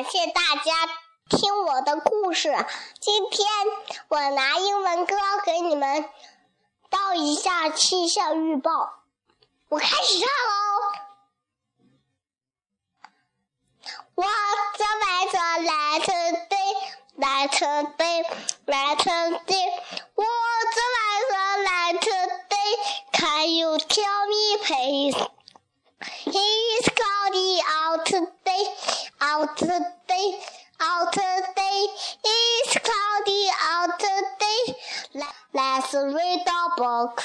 感谢大家听我的故事。今天我拿英文歌给你们报一下气象预报。我开始唱喽。What's the weather like today? Like today, like today. What's the weather like today? Can you tell me, please? It's cloudy out today, out today, out today. It's cloudy out today. Let- Let's read the book.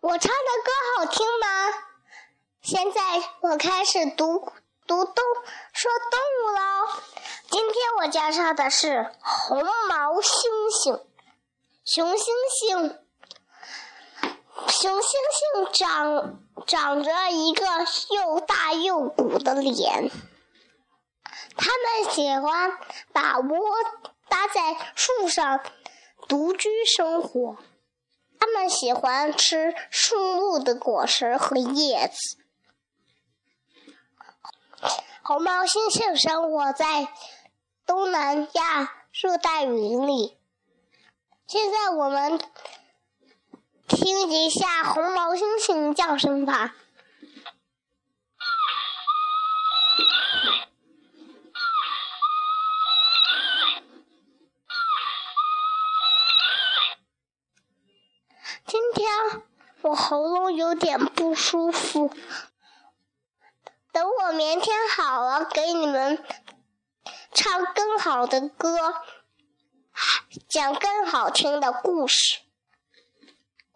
我唱的歌好听吗？现在我开始读读动说动物喽。今天我介绍的是红毛猩猩。熊猩猩，熊猩猩长长着一个又大又鼓的脸。它们喜欢把窝搭在树上，独居生活。它们喜欢吃树木的果实和叶子。红毛猩猩生活在东南亚热带雨林里。现在我们听一下红毛猩猩叫声吧。今天我喉咙有点不舒服，等我明天好了，给你们唱更好的歌，讲更好听的故事。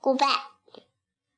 Goodbye。